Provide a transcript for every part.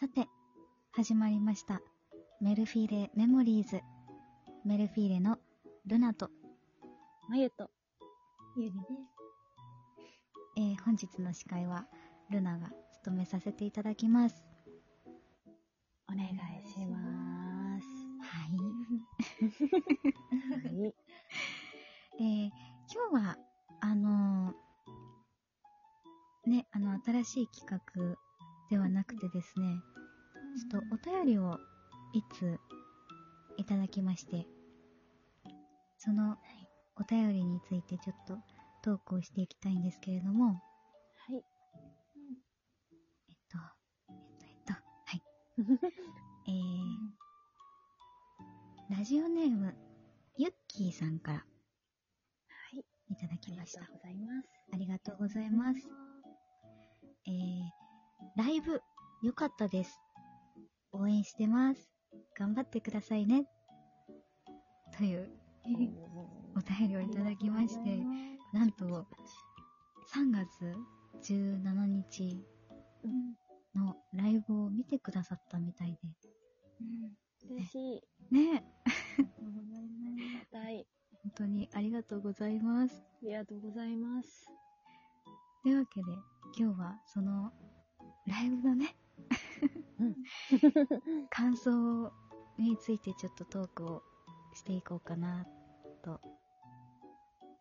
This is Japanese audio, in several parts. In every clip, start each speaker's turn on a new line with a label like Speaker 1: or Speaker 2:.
Speaker 1: さて、始まりました。メルフィーレメモリーズ。メルフィーレのルナと、
Speaker 2: まゆと、
Speaker 3: ゆりです。
Speaker 1: えー本日の司会はルナが務めさせていただきます。
Speaker 2: お願いします。
Speaker 1: はい。
Speaker 2: はい。
Speaker 1: えー今日は、あのーね、あの、新しい企画ではなくてですね、ちょっとお便りをいついただきまして、そのお便りについてちょっとトークをしていきたいんですけれども、
Speaker 2: はい。
Speaker 1: えっと、えっと、えっと、はい。えー、ラジオネーム、ゆっきーさんから
Speaker 2: はい。
Speaker 1: いただ
Speaker 2: あり
Speaker 1: きました。
Speaker 2: がとうございます。
Speaker 1: ありがとうございます。えー、ライブ、良かったです。応援してます。頑張ってくださいね。というお便りをいただきまして、なんと、3月17日
Speaker 2: うん。
Speaker 1: のライブを見てくださったみたい
Speaker 2: 嬉しい。
Speaker 1: で、ね
Speaker 2: ありがとうございます。はい。
Speaker 1: 本当にありがとうございます。
Speaker 2: ありがとうございます。
Speaker 1: というわけで、今日はその、ライブのね、
Speaker 2: うん
Speaker 1: 感想についてちょっとトークをしていこうかな、と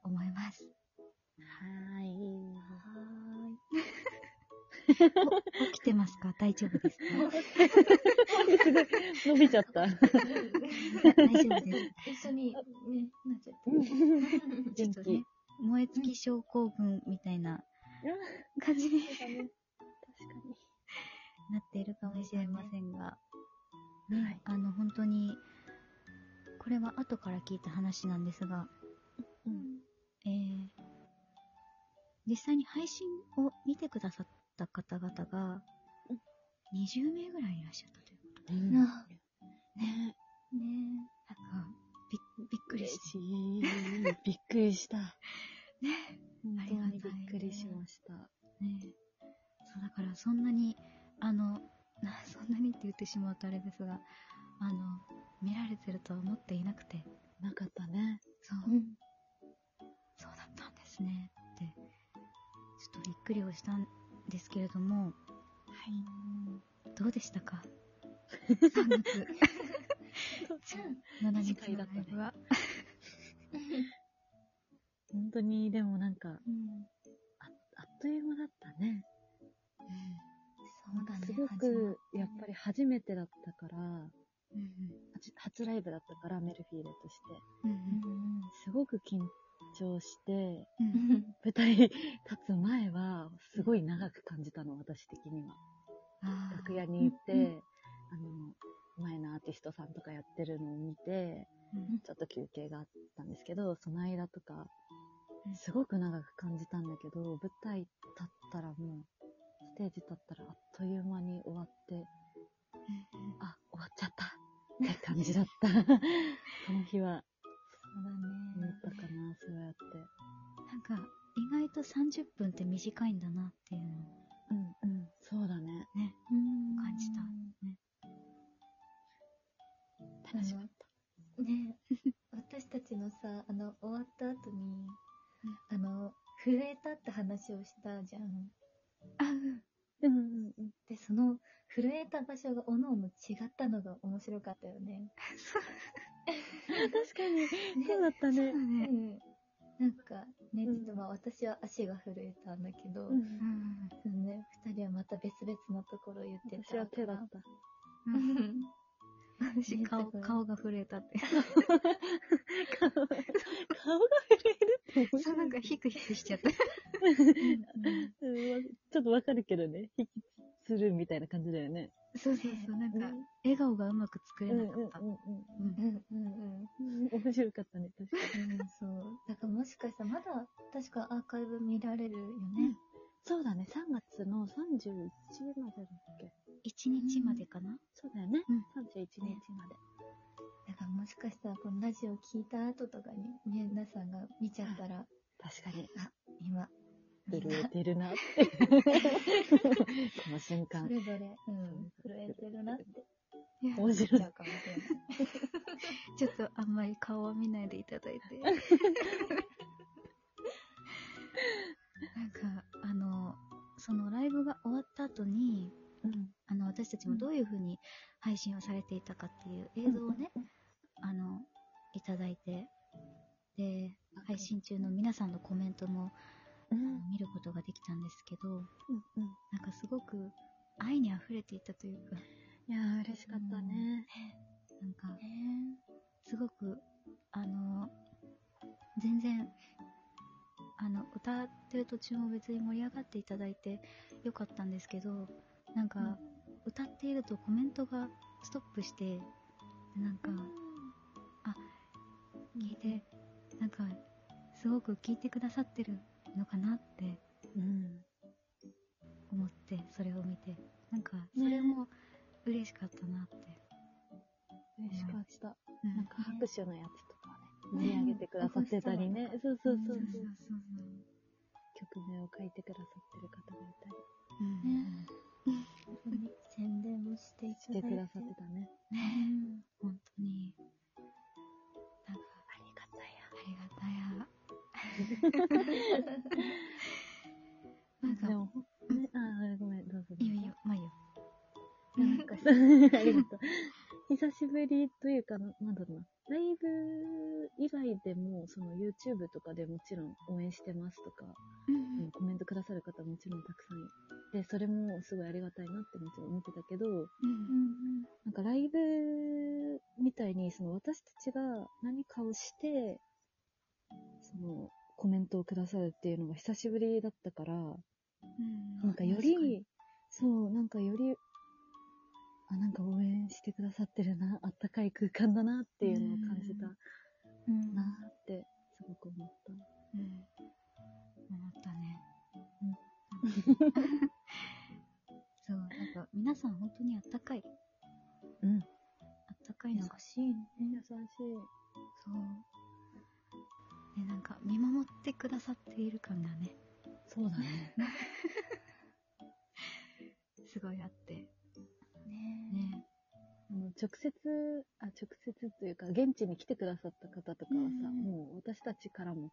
Speaker 1: 思います。
Speaker 2: はーい。
Speaker 1: お起きてますか？大丈夫ですか？
Speaker 2: 伸びちゃった。
Speaker 1: 大丈夫です。
Speaker 3: 一緒に、ね、なっちゃった。
Speaker 2: 元 気
Speaker 1: ちょっとね。、燃え尽き症候群みたいな感じに。なっているかもしれませんが、
Speaker 2: はい。
Speaker 1: あの、本当に、これは後から聞いた話なんですが、
Speaker 2: うん。
Speaker 1: えー、実際に配信を見てくださった方々が
Speaker 2: うん、
Speaker 1: 20名ぐらいいらっしゃったということで、
Speaker 2: うね。
Speaker 3: ね。
Speaker 1: なんか、びっびっくり
Speaker 2: 嬉
Speaker 1: し
Speaker 2: しい。びっくりした。
Speaker 1: て、ね、
Speaker 2: 本当
Speaker 1: ありがたい
Speaker 2: にびっくりしました。
Speaker 1: ね。そうだからそんなに、あの、なそんなにって言ってしまうとあれですが、あの、見られてるとは思っていなくて、
Speaker 2: なかったね。
Speaker 1: そう、
Speaker 3: うん。
Speaker 1: そうだったんですね。って、ちょっとびっくりをしたんですけれども、
Speaker 2: はい。
Speaker 1: どうでしたか ?3 月7日の
Speaker 2: 次回だったね。本当に、でもなんか、
Speaker 3: うん。
Speaker 2: ああっという間だったね。
Speaker 3: そうだね。
Speaker 2: すごく、やっぱり初めてだったから、
Speaker 1: うん
Speaker 2: 初初ライブだったから、メルフィーレとして。
Speaker 1: うん
Speaker 3: う
Speaker 1: うん
Speaker 3: ん。
Speaker 2: すごく緊張して。舞台立つ前は、すごい長く感じたの、私的には。楽屋に行って、
Speaker 3: うん
Speaker 2: あの、前のアーティストさんとかやってるのを見て、
Speaker 1: うん
Speaker 2: ちょっと休憩があったんですけど、その間とか
Speaker 1: うん、
Speaker 2: すごく長く感じたんだけど、舞台立ったらもう、ステージ立ったらあっという間に終わって、あ、終わっちゃったって感じだった。その日は、
Speaker 3: そうだ
Speaker 2: 思
Speaker 3: ね
Speaker 2: っ。たかな、そうやって。
Speaker 1: なんか、意外と30分って短いんだなっていうのを
Speaker 2: うん、うん、そうだね。
Speaker 1: ね、
Speaker 3: うん
Speaker 1: 感じた。ね。
Speaker 2: 楽しかった。
Speaker 3: ね 私たちのさ、あの、終わった後に、あの、震えたって話をしたじゃん。
Speaker 1: あ、うん。
Speaker 2: うん、うん、うん。
Speaker 3: で、その、震えた場所がおのおの違ったのが面白かったよね。
Speaker 2: 確かに、そうだった
Speaker 1: そうだ
Speaker 2: ね。
Speaker 3: う
Speaker 1: ね。
Speaker 3: ん。なんか、ね、
Speaker 2: うん
Speaker 3: ちょっとまあ私は足が震えたんだけど、
Speaker 2: うん
Speaker 1: う。ん。
Speaker 3: そのね、二人はまた別々のところを言ってた。
Speaker 2: 私は手だった。
Speaker 3: う
Speaker 1: うん
Speaker 3: ん。
Speaker 1: 私、
Speaker 3: ね
Speaker 1: 顔、顔が震えたって。
Speaker 2: 顔、顔が震えるって
Speaker 1: そう、なんかヒクヒクしちゃった。
Speaker 2: うんわちょっとわかるけどね。引きするみたいな感じだよね。
Speaker 1: そうそうそう、なんか
Speaker 2: うん、
Speaker 1: 笑顔がうまく作れなかった。
Speaker 2: うん
Speaker 1: うん
Speaker 3: うんうん
Speaker 2: うん。面白かったね、確かに。
Speaker 3: うん。そう。だからもしかしたらまだ、確かアーカイブ見られるよね。
Speaker 2: そうだね、3月の31までだっけ
Speaker 1: ？1日までかな？
Speaker 2: そうだよね。
Speaker 1: うん
Speaker 2: 31日まで。
Speaker 3: だからもしかしたらこのラジオ聞いた後とかに、皆さんが見ちゃったら、
Speaker 2: 確かに。
Speaker 3: あ、今、
Speaker 2: 震えてるなって。この瞬間。
Speaker 3: それぞれ、うん、震えてるなって
Speaker 2: 面白い
Speaker 3: ちゃうかもしれない。
Speaker 1: ちょっとあんまり顔は見ないでいただいて。なんか、あの、そのライブが終わった後に、
Speaker 2: うん。
Speaker 1: あの、私たちもどういう風に配信をされていたかっていう映像をね、あの、いただいて、で、配信中の皆さんのコメントも、あ
Speaker 2: うん。
Speaker 1: の見ることができたんですけど、
Speaker 2: うん。
Speaker 1: なんかすごく愛に溢れていたというか、
Speaker 2: いやー、嬉しかったね。
Speaker 1: なんか、すごく、あの、全然、あの、歌ってる途中も別に盛り上がっていただいてよかったんですけど、なんか、歌っているとコメントがストップして、なんか、あ、聞いて、なんか、すごく聞いてくださってるのかなって
Speaker 2: うん。
Speaker 1: 思って、それを見て、なんか、それも嬉しかったなって。
Speaker 2: 嬉しかった。
Speaker 1: うん
Speaker 2: なんか拍手のやつとかね、盛り上げてくださってたりね。そうそうそうそう。曲名を書いてくださってる方がいたり
Speaker 1: うん
Speaker 3: 本当に宣伝もしてい
Speaker 2: したて
Speaker 3: だいて。
Speaker 2: くださってたね。
Speaker 1: ね本当に。なんか、
Speaker 2: ありがたや。
Speaker 1: ありがたや。なんか、
Speaker 2: でも、ね、あー、ごめん、どうぞ。
Speaker 1: いいよいいよ、まあいいよ。
Speaker 2: なんかさ、ありがとう。久しぶりというか、ななんだろうな。ライブ以外でも、その YouTube とかでもちろん応援してますとか、うんコメントくださる方もちろんたくさんいて、それもすごいありがたいなってもちろん思ってたけど、
Speaker 1: うん
Speaker 3: うん
Speaker 2: なんかライブみたいに、その私たちが何かをして、そのコメントをくださるっていうのが久しぶりだったから、
Speaker 1: うん
Speaker 2: なんかより、そう、なんかより、あ、なんか応援してくださってるな、あったかい空間だなっていうのを感じた
Speaker 3: うん
Speaker 2: なって、すごく思った。
Speaker 1: うん。思ったね。そう、なんか皆さん本当にあったかい。
Speaker 2: うん。
Speaker 1: あったかいのが、
Speaker 3: 優しいね。
Speaker 2: 優しい。
Speaker 1: ってくださっている感がね、
Speaker 2: そうだね。
Speaker 1: すごいあって。
Speaker 3: ね
Speaker 1: ね。
Speaker 2: あの直接、あ、直接というか、現地に来てくださった方とかはさ、
Speaker 1: うん
Speaker 2: もう私たちからも、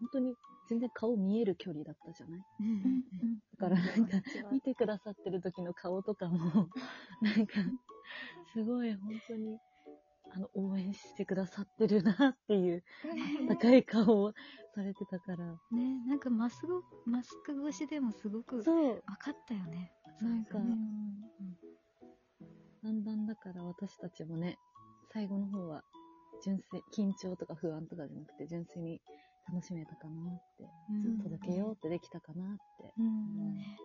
Speaker 2: 本当に全然顔見える距離だったじゃない？
Speaker 1: うんうんうん。
Speaker 2: だからなんか、見てくださってる時の顔とかも、なんか、すごい本当に、あの、応援してくださってるなっていう、高い顔をされてたから。
Speaker 1: ね、なんかマスク、マスク越しでもすごく分
Speaker 2: そう、
Speaker 1: かったよね。
Speaker 2: なんか
Speaker 1: そうそう
Speaker 2: だんだんだから私たちもね、最後の方は、純粋、緊張とか不安とかじゃなくて、純粋に楽しめたかなって、
Speaker 1: うん。
Speaker 2: 届けようってできたかなって、
Speaker 3: うん。
Speaker 1: ね。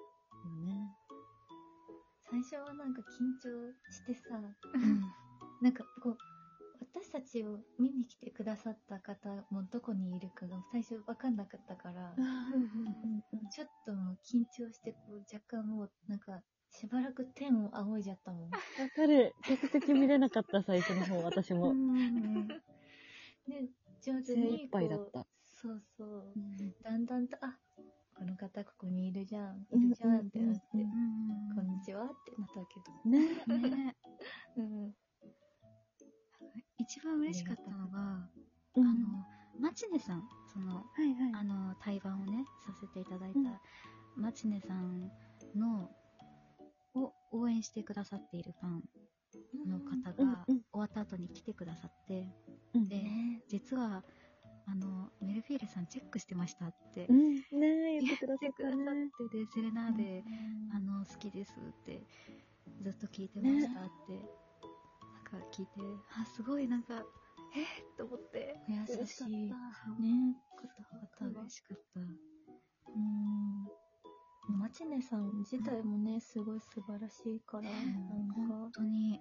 Speaker 3: 最初はなんか緊張してさ、なんかこう、見に来てくださった方もどこにいるかが最初わかんなかったから、ちょっと緊張してこう若干もうなんかしばらく天を仰いじゃったもん。
Speaker 2: わかる。客席見れなかった、最初の方、私も。
Speaker 3: で、徐々
Speaker 2: 精
Speaker 3: に
Speaker 2: 一杯だった
Speaker 3: こうそうそう
Speaker 2: う。ん
Speaker 3: だんだんと、あ、この方ここにいるじゃん、いるじゃんってなって、こんにちはってなったけど。
Speaker 2: ね。
Speaker 1: ね
Speaker 3: うん。
Speaker 1: 一番嬉しかったのが、
Speaker 2: あ
Speaker 1: あの、マチネさん、その、
Speaker 2: はいはい。
Speaker 1: あの、対バンをね、させていただいた、
Speaker 2: うん。
Speaker 1: マチネさんの、を応援してくださっているファンの方が、
Speaker 2: うんうん
Speaker 1: 終わった後に来てくださって、
Speaker 2: うん。
Speaker 1: で、実は、あの、メルフィーレさんチェックしてましたって
Speaker 2: う、ん、ねえ、言ってくださ
Speaker 1: 言ってで、セレナーデ、あの、好きですって、ずっと聞いてましたって、か聞いて、あ、すごいなんか、えー、と思って、
Speaker 3: 優しい。ね
Speaker 1: ね、
Speaker 3: 方々が
Speaker 1: 嬉しかった。
Speaker 3: うん。マチネさん自体もね、すごい素晴らしいから、なん
Speaker 1: 本
Speaker 3: か、
Speaker 1: 当に、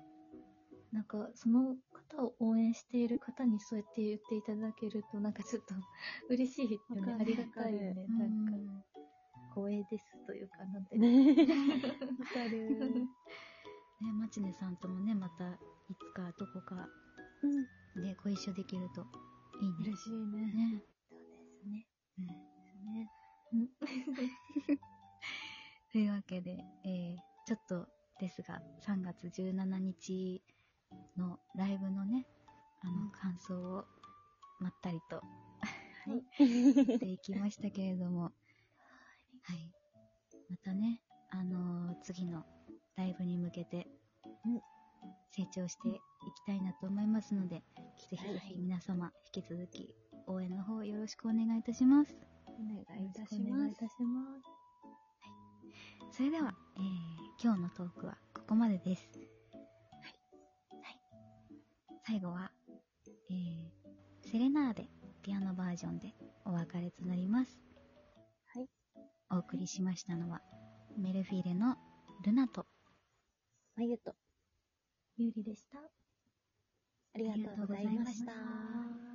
Speaker 3: なんか、その方を応援している方にそうやって言っていただけると、なんかちょっと 嬉しいよね。ありがたいよね。
Speaker 1: うん
Speaker 3: なんか、光栄ですというか、なんて。
Speaker 2: ね え。わかる。
Speaker 1: ね、マチネさんともね、また、いつかどこかでご一緒できるといいね。
Speaker 2: 嬉しいね。
Speaker 1: ね
Speaker 3: そうですね。
Speaker 1: うん。
Speaker 2: とい
Speaker 3: うわ
Speaker 1: けで、えー、ちょっとですが、3月17日のライブのね、あの、感想をまったりと
Speaker 2: はい、
Speaker 1: していきましたけれども、はい。またね、あのー、次のライブに向けて、成長していきたいなと思いますので、ぜひぜ
Speaker 2: はい
Speaker 1: ひ皆様、引き続き応援の方よろしくお願いいたします。
Speaker 2: お願いいたし
Speaker 3: お願
Speaker 2: ます
Speaker 3: いいた。します。
Speaker 1: それでは、えー今日のトークはここまでです。はい。最後は、えーセレナーデピアノバージョンでお別れとなります。
Speaker 2: はい。
Speaker 1: お送りしましたのは、メルフィーレのルナと、
Speaker 2: まゆと、
Speaker 3: ゆうりでした。
Speaker 2: ありがとうございました。
Speaker 3: ありがとうございました